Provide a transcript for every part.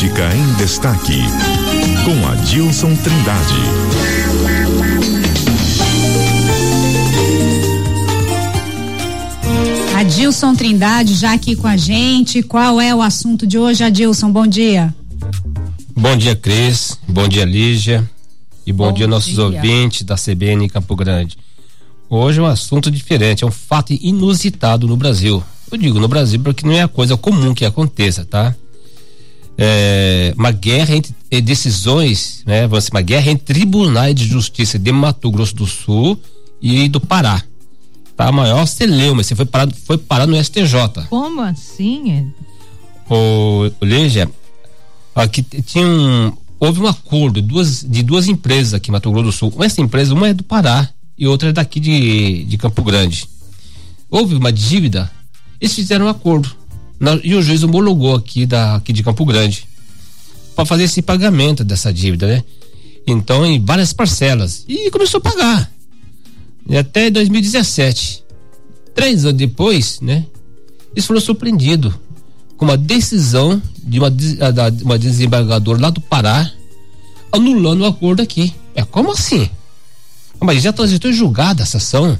Política em Destaque, com Adilson Trindade. Adilson Trindade já aqui com a gente. Qual é o assunto de hoje, Adilson? Bom dia. Bom dia, Cris. Bom dia, Lígia. E bom, bom dia, nossos dia. ouvintes da CBN Campo Grande. Hoje é um assunto diferente, é um fato inusitado no Brasil. Eu digo no Brasil porque não é a coisa comum que aconteça, tá? É uma guerra entre decisões, né? Uma guerra entre tribunais de justiça de Mato Grosso do Sul e do Pará. Tá a maior celeuma, você foi parado, foi parar no STJ. Como assim? O, o Lígia, aqui tinha um, houve um acordo duas, de duas empresas aqui em Mato Grosso do Sul. Essa empresa, uma é do Pará e outra é daqui de, de Campo Grande. Houve uma dívida, eles fizeram um acordo. E o juiz homologou aqui, da, aqui de Campo Grande para fazer esse pagamento dessa dívida, né? Então, em várias parcelas. E começou a pagar. E até 2017. Três anos depois, né? Eles foram surpreendidos com uma decisão de uma, de uma desembargadora lá do Pará anulando o acordo aqui. É como assim? Mas já transitou julgada essa ação.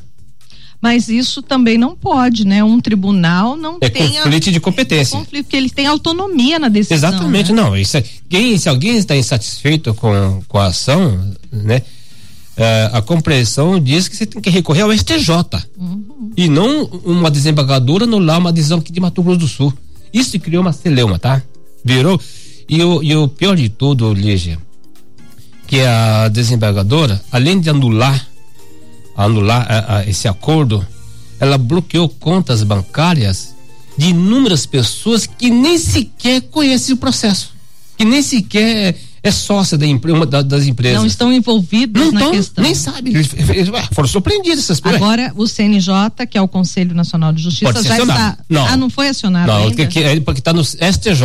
Mas isso também não pode, né? Um tribunal não é tem conflito a, de competência. É conflito, porque ele tem autonomia na decisão. Exatamente, né? não. Isso é, quem, se alguém está insatisfeito com, com a ação, né? É, a compreensão diz que você tem que recorrer ao STJ. Uhum. E não uma desembargadora anular uma decisão aqui de Mato Grosso do Sul. Isso criou uma celeuma, tá? Virou. E o, e o pior de tudo, Lígia, que a desembargadora, além de anular anular a, a, esse acordo, ela bloqueou contas bancárias de inúmeras pessoas que nem sequer conhecem o processo, que nem sequer é sócia da uma das empresas. Não estão envolvidos não na tão, questão. Nem sabe. Eles, eles, foram surpreendidos essas pessoas. Agora, o CNJ, que é o Conselho Nacional de Justiça, já está. Não. Ah, não foi acionado não, ainda? Que, é porque está no STJ.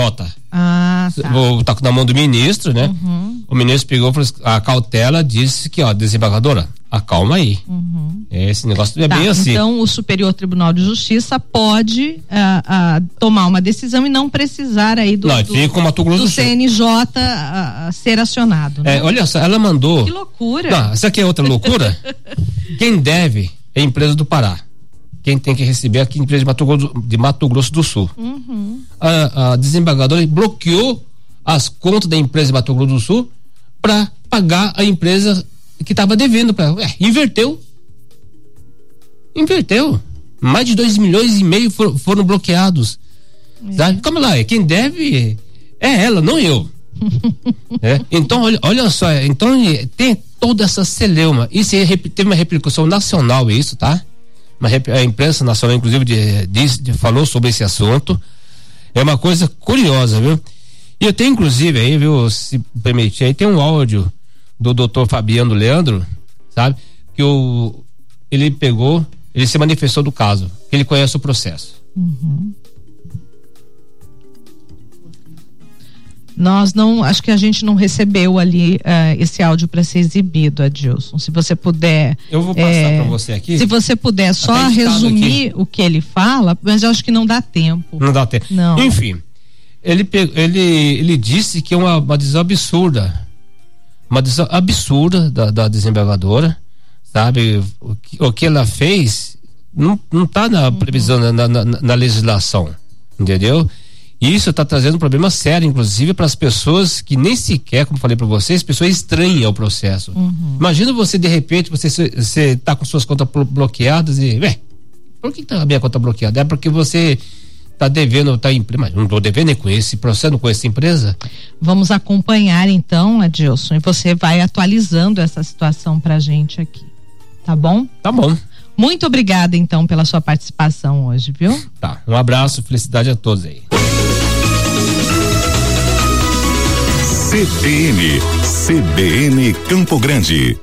Ah, tá. Está na mão do ministro, né? Uhum. O ministro pegou a cautela, disse que, ó, desembargadora, acalma aí. Uhum. Esse negócio é tá, bem assim. Então, o Superior Tribunal de Justiça pode uh, uh, tomar uma decisão e não precisar aí do, não, do, do, do CNJ uh, ser acionado. Né? É, olha só, ela mandou. Que loucura. Não, isso aqui é outra loucura. Quem deve é a empresa do Pará. Quem tem que receber aqui é a empresa de Mato Grosso, de Mato Grosso do Sul. Uhum. A, a desembargadora bloqueou as contas da empresa de Mato Grosso do Sul para pagar a empresa que estava devendo para inverteu. Inverteu. Mais de dois milhões e meio for, foram bloqueados. É. sabe como lá é quem deve é ela não eu. É? então olha, olha só então tem toda essa celeuma. Isso teve uma repercussão nacional isso tá? Uma, a imprensa nacional inclusive de, de, de, falou sobre esse assunto. É uma coisa curiosa viu? E eu tenho inclusive aí viu se permitir aí tem um áudio do doutor Fabiano Leandro, sabe? Que o, ele pegou, ele se manifestou do caso, que ele conhece o processo. Uhum. Nós não, acho que a gente não recebeu ali uh, esse áudio para ser exibido, Adilson. Se você puder. Eu vou passar é, para você aqui. Se você puder só resumir aqui. o que ele fala, mas eu acho que não dá tempo. Não dá tempo. Não. Enfim, ele, ele, ele disse que é uma, uma decisão absurda uma decisão absurda da, da desembargadora, sabe? O que, o que ela fez não, não tá na uhum. previsão, na, na, na legislação, entendeu? Isso está trazendo um problema sério, inclusive, para as pessoas que nem sequer, como falei para vocês, pessoas estranham ao processo. Uhum. Imagina você, de repente, você, você tá com suas contas bloqueadas e, ué, por que tá a minha conta bloqueada? É porque você Tá devendo, tá em, mas não estou devendo nem com esse processo, com essa empresa. Vamos acompanhar então, Adilson, e você vai atualizando essa situação pra gente aqui. Tá bom? Tá bom. Muito obrigada então pela sua participação hoje, viu? Tá. Um abraço, felicidade a todos aí. CBN, CBN Campo Grande.